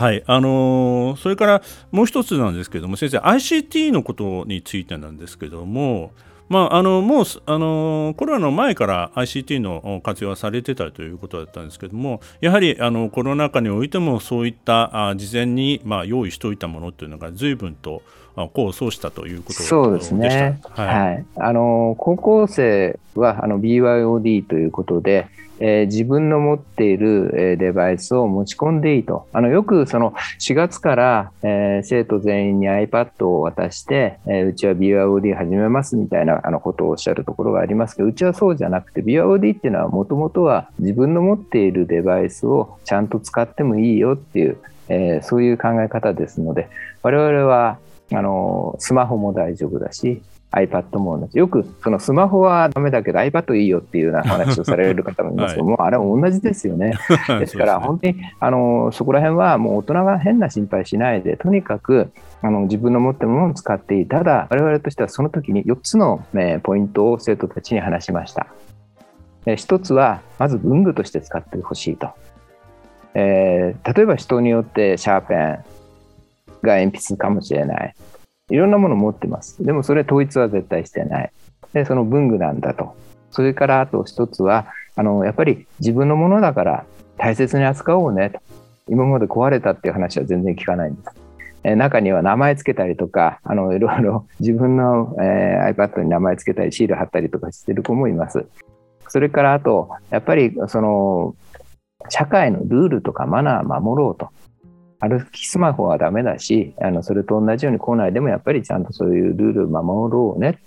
はい、あのー、それからもう一つなんですけども先生 ICT のことについてなんですけども、まあ、あのもうあのコロナの前から ICT の活用はされてたということだったんですけどもやはりあのコロナ禍においてもそういったあ事前に、まあ、用意しておいたものというのが随分と功を奏したということそうですね、はい、はい、あの高校生はあの BYOD ということで、えー、自分の持っている、デバイスを持ち込んでいいと。あのよくその4月から、えー、生徒全員に iPad を渡して、えー、うちは BYOD 始めますみたいなあのことをおっしゃるところがありますけど、うちはそうじゃなくて BYOD っていうのはもともとは自分の持っているデバイスをちゃんと使ってもいいよっていう、え、そういう考え方ですので、我々はあのスマホも大丈夫だし、iPad も同じ。よく、そのスマホはダメだけど iPad いいよっていうような話をされる方もいますけど、はい、もうあれは同じですよね。ですから、本当に、あの、そこら辺はもう大人が変な心配しないで、とにかく、あの、自分の持ってるものを使っていい。ただ、我々としてはその時に4つの、ね、ポイントを生徒たちに話しました。1つは、まず文具として使ってほしいと。えー、例えば人によってシャーペンが鉛筆かもしれない。いろんなもの持ってます。でもそれ統一は絶対してない。で、その文具なんだと。それからあと一つは、あの、やっぱり自分のものだから大切に扱おうねと。今まで壊れたっていう話は全然聞かないんです。え中には名前つけたりとか、あの、いろいろ 自分の、えー、iPad に名前つけたり、シール貼ったりとかしてる子もいます。それからあと、やっぱりその、社会のルールとかマナー守ろうと。歩きスマホはダメだし、あのそれと同じように校内でもやっぱりちゃんとそういうルールを守ろうね。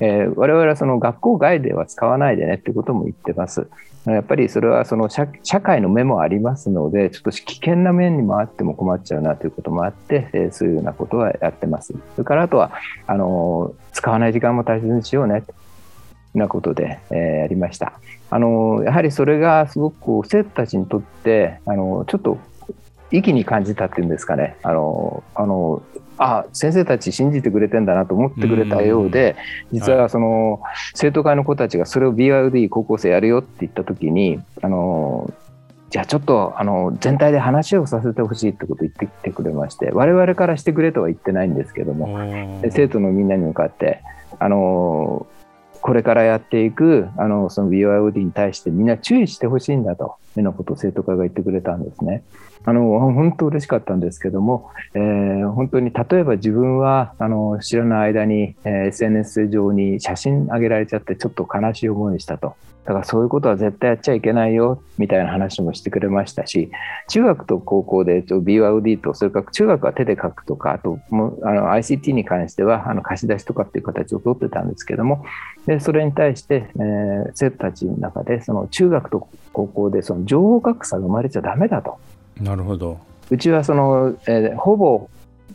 えー、我々はその学校外では使わないでねってことも言ってます。やっぱりそれはその社会の目もありますので、ちょっと危険な面にもあっても困っちゃうなということもあって、えー、そういうようなことはやってます。それからあとは、あの使わない時間も大切にしようねと。なことで、えー、やりました。あのやはりそれがすごくこう生徒たちにとってあのちょっと意気に感じたっていうんですかね。あのあのあ先生たち信じてくれてんだなと思ってくれたようで実はその、はい、生徒会の子たちがそれを BYD 高校生やるよって言った時にあのじゃあちょっとあの全体で話をさせてほしいってことを言ってきてくれまして我々からしてくれとは言ってないんですけども生徒のみんなに向かってあのこれからやっていくあのその BYOD に対してみんな注意してほしいんだというようなことを生徒会が言ってくれたんですね。あの本当嬉しかったんですけども、えー、本当に例えば自分はあの知らない間に、えー、SNS 上に写真上げられちゃってちょっと悲しい思いしたと。だからそういうことは絶対やっちゃいけないよみたいな話もしてくれましたし中学と高校で BYOD とそれから中学は手で書くとかあともあの ICT に関してはあの貸し出しとかっていう形をとってたんですけどもでそれに対して、えー、生徒たちの中でその中学と高校でその情報格差が生まれちゃだめだと。なるほどうちはその、えー、ほぼ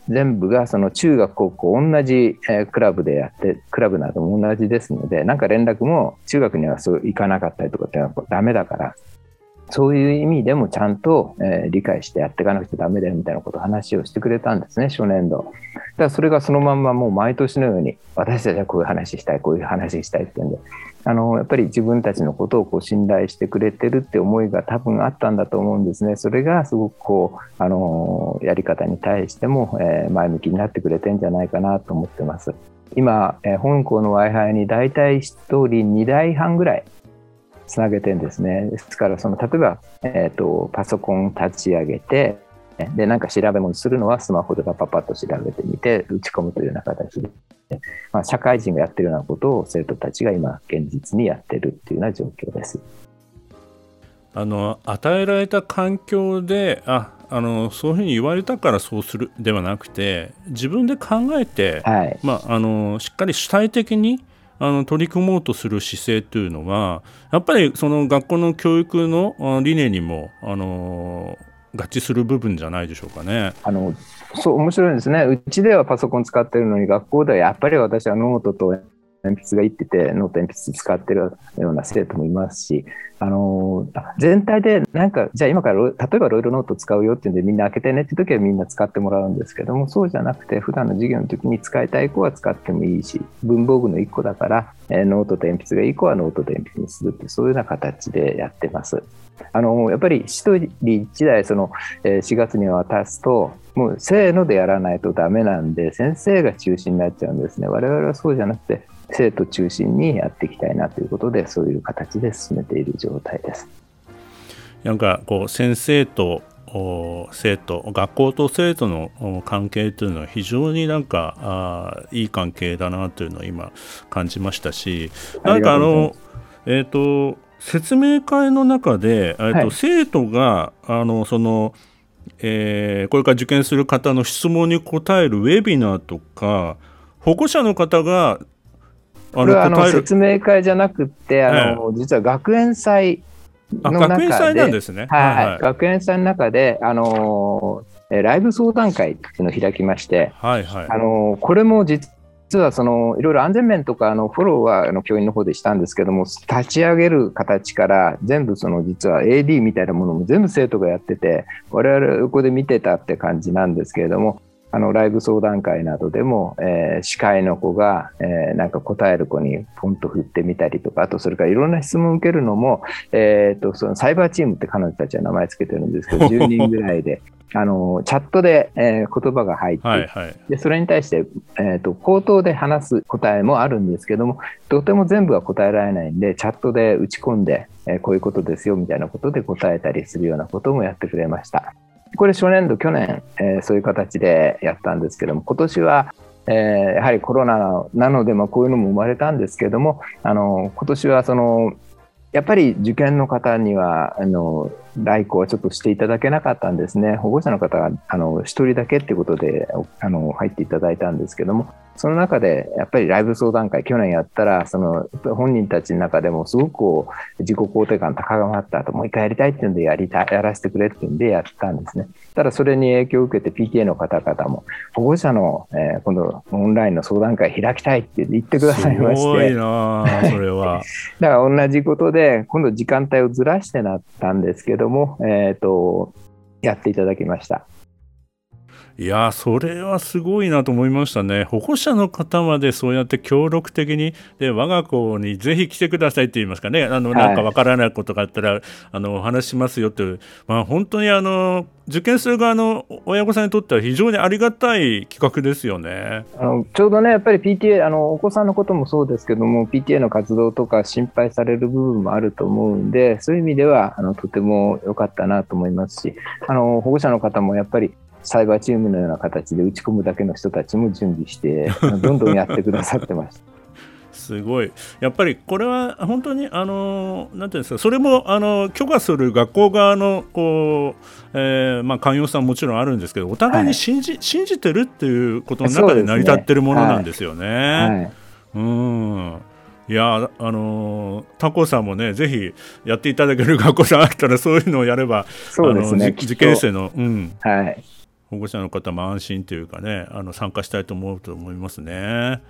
全部がその中学高校同じ、え、クラブでやってクラブなども同じですのでなんか連絡も中学にはそう行かなかったりとかってやっぱダメだから。そういう意味でもちゃんと、えー、理解してやっていかなくちゃダメだよみたいなことを話をしてくれたんですね初年度。だからそれがそのまんまもう毎年のように私たちはこういう話したいこういう話したいって言うんであのやっぱり自分たちのことをこう信頼してくれてるって思いが多分あったんだと思うんですね。それがすごくこうあのやり方に対しても、えー、前向きになってくれてんじゃないかなと思ってます。今、えー、本校の Wi-Fi に大体1人2台半ぐらいつなげてんですね。ですからその例えば、えーと、パソコン立ち上げてでなんか調べ物するのはスマホでパパパッと調べてみて打ち込むというような形でまあ、社会人がやってるようなことを生徒たちが今現実にやってるっていうような状況です。あの与えられた環境でああのそういうふうに言われたからそうするではなくて自分で考えて、はい、まあ、あのしっかり主体的にあの取り組もうとする姿勢というのはやっぱりその学校の教育の理念にもあの合致する部分じゃないでしょうかね。あのそう面白いですね。うちではパソコン使ってるのに学校ではやっぱり私はノートと鉛筆がいってて、ノート鉛筆使ってるような生徒もいますし、あの全体でなんか、じゃあ今から例えばロイロノート使うよっていうんでみんな開けてねって時はみんな使ってもらうんですけども、そうじゃなくて普段の授業の時に使いたい子は使ってもいいし、文房具の1個だから、えノートと鉛筆がいい子はノートと鉛筆にするってそういうような形でやってます。あのやっぱり一人一台その、え4月に渡すと、もうせーのでやらないとダメなんで、先生が中心になっちゃうんですね。我々はそうじゃなくて、生徒中心にやっていきたいなということでそういう形で進めている状態です。なんかこう先生と生徒学校と生徒の関係というのは非常になんかあいい関係だなというのを今感じましたしなんかあのえっ、ー、と説明会の中で、えーと、はい、生徒があのその、えー、これから受験する方の質問に答えるウェビナーとか保護者の方がこれはあの説明会じゃなくて、あの、実は学園祭の中で、学園祭なんですね。はい、はい、学園祭の中で、あのライブ相談会っていうのを開きまして、はいはい、あのこれも実はそのいろいろ安全面とかのフォローはあの教員の方でしたんですけども立ち上げる形から全部その実は AD みたいなものも全部生徒がやってて我々横で見てたって感じなんですけれどもあのライブ相談会などでも、えー、司会の子が、えー、なんか答える子にポンと振ってみたりとかあとそれからいろんな質問を受けるのも、えーと、そのサイバーチームって彼女たちは名前つけてるんですけど 10人ぐらいで。あのチャットで、えー、言葉が入って、はいはい、でそれに対して、えーと、口頭で話す答えもあるんですけどもとても全部は答えられないんでチャットで打ち込んで、えー、こういうことですよみたいなことで答えたりするようなこともやってくれました。これ初年度、去年、えー、そういう形でやったんですけども、今年は、えー、やはりコロナなので、まあ、こういうのも生まれたんですけども、あの今年はそのやっぱり受験の方にはあの来校はちょっとしていただけなかったんですね、保護者の方があの1人だけってことであの入っていただいたんですけども、その中でやっぱりライブ相談会、去年やったら、その本人たちの中でもすごくこう自己肯定感高まった後、もう一回やりたいっていうんでやりたやらせてくれっていうんでやったんですね。ただそれに影響を受けて PTA の方々も保護者の、えー、今度オンラインの相談会開きたいって言ってくださいまして。すごいなそれは。だから同じことで今度時間帯をずらしてなったんですけども、えっ、ー、と、やっていただきました。いやそれはすごいなと思いましたね。保護者の方までそうやって協力的に、で我が子にぜひ来てくださいって言いますかね、あのなんかわからないことがあったら、はい、あのお話しますよという、まあ、本当にあの受験する側の親御さんにとっては非常にありがたい企画ですよね。あのちょうどね、やっぱり PTA あの、お子さんのこともそうですけども、PTA の活動とか心配される部分もあると思うんで、そういう意味ではあのとても良かったなと思いますし、あの保護者の方もやっぱりサイバーチームのような形で打ち込むだけの人たちも準備して、どんどんやってくださってました。すごい。やっぱりこれは本当にあのなんていうんですかそれもあの許可する学校側のこう、えー、まあ寛容さももちろんあるんですけどお互いに信じはい、信じてるっていうことの中で成り立ってるものなんですよね。はい。はい、うん。いやあのタコさんもねぜひやっていただける学校さんあったらそういうのをやればそうですね受験生の、うん、はい、保護者の方も安心というかねあの参加したいと思うと思いますね。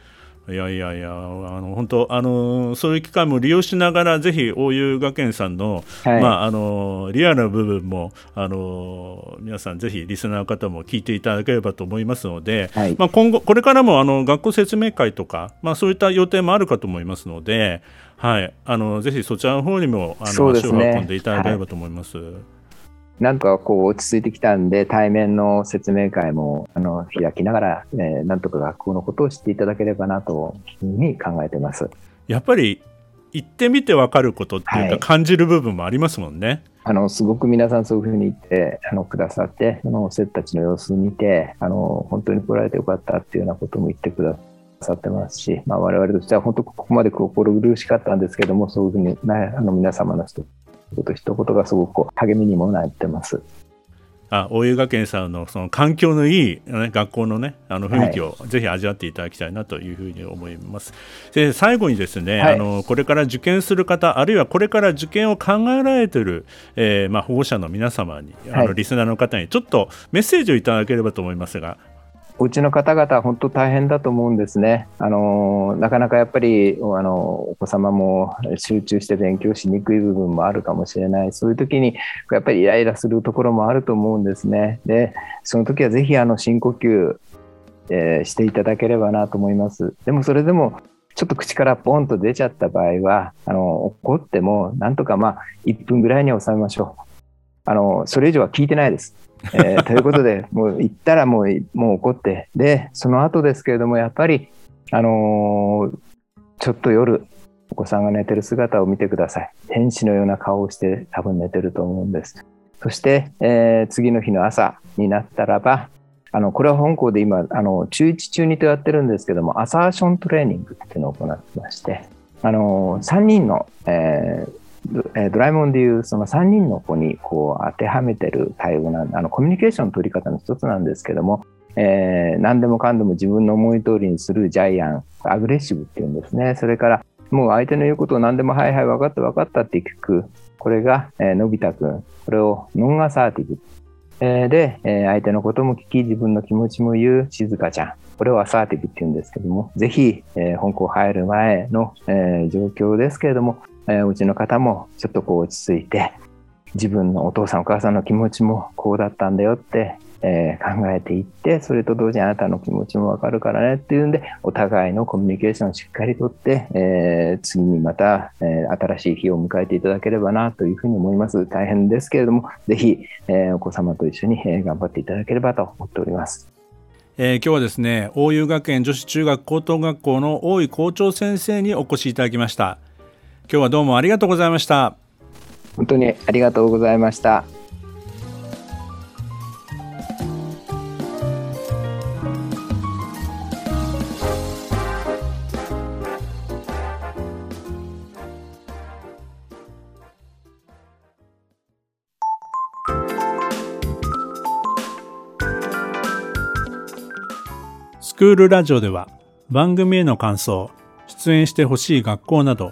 いやいやいや、あの本当あの、そういう機会も利用しながら、ぜひ大湯学園さんの、はい、まあ、あのリアルな部分もあの皆さん、ぜひリスナーの方も聞いていただければと思いますので、はい、まあ、今後、これからもあの学校説明会とか、まあ、そういった予定もあるかと思いますので、はい、あのぜひそちらの方にもあの、ね、足を運んでいただければと思います。はいなんとかこう落ち着いてきたんで、対面の説明会もあの開きながら、えー、なんとか学校のことを知っていただければなというふうに考えてます。やっぱり行ってみて分かることっていうか、感じる部分もありますもんね。あのすごく皆さんそういうふうに言ってあのくださって、その生徒たちの様子を見てあの、本当に来られてよかったっていうようなことも言ってくださってますし、まあ、我々としては本当ここまで心苦しかったんですけども、そういうふうに、ね、あの皆様の人こと一言がすごく励みにもなってます。あ大湯学園さんのその環境のいい、ね、学校のねあの雰囲気をぜひ味わっていただきたいなというふうに思います。で最後にですね、はい、あのこれから受験する方あるいはこれから受験を考えられている、えー、まあ、保護者の皆様にあのリスナーの方にちょっとメッセージをいただければと思いますがお家の方々本当大変だと思うんですね。あのなかなかやっぱりあのお子様も集中して勉強しにくい部分もあるかもしれない。そういう時にやっぱりイライラするところもあると思うんですね。で、その時はぜひあの深呼吸、えー、していただければなと思います。でもそれでもちょっと口からポンと出ちゃった場合は、あの怒ってもなんとかまあ1分ぐらいに収めましょう。あのそれ以上は聞いてないです。えー、ということで、もう行ったらもう、もう怒って、で、その後ですけれども、やっぱり、あのー、ちょっと夜、お子さんが寝てる姿を見てください。天使のような顔をして多分寝てると思うんです。そして、えー、次の日の朝になったらば、あの、これは本校で今、あの、中1、中2とやってるんですけども、アサーショントレーニングっていうのを行ってまして、あの、3人の、えー、ドラえもんでいうその3人の子にこう当てはめてる対応なんあのコミュニケーションの取り方の一つなんですけども、えー、何でもかんでも自分の思い通りにするジャイアンアグレッシブっていうんですね。それからもう相手の言うことを何でもはいはい分かった分かったって聞く。これが、え、のび太くん。これをノンアサーティブ、えー、で、え、相手のことも聞き自分の気持ちも言う静香ちゃん。これをアサーティブって言うんですけども、ぜひ、え、本校入る前の、え、状況ですけれども、うちの方もちょっとこう落ち着いて、自分のお父さんお母さんの気持ちもこうだったんだよって、えー、考えていって、それと同時にあなたの気持ちもわかるからねっていうんで、お互いのコミュニケーションをしっかりとって、えー、次にまた、えー、新しい日を迎えていただければなというふうに思います。大変ですけれども、ぜひ、えお子様と一緒に、え頑張っていただければと思っております。えー、今日はですね大湯学園女子中学高等学校の大井校長先生にお越しいただきました今日はどうもありがとうございました。本当にありがとうございました。スクールラジオでは番組への感想、出演してほしい学校など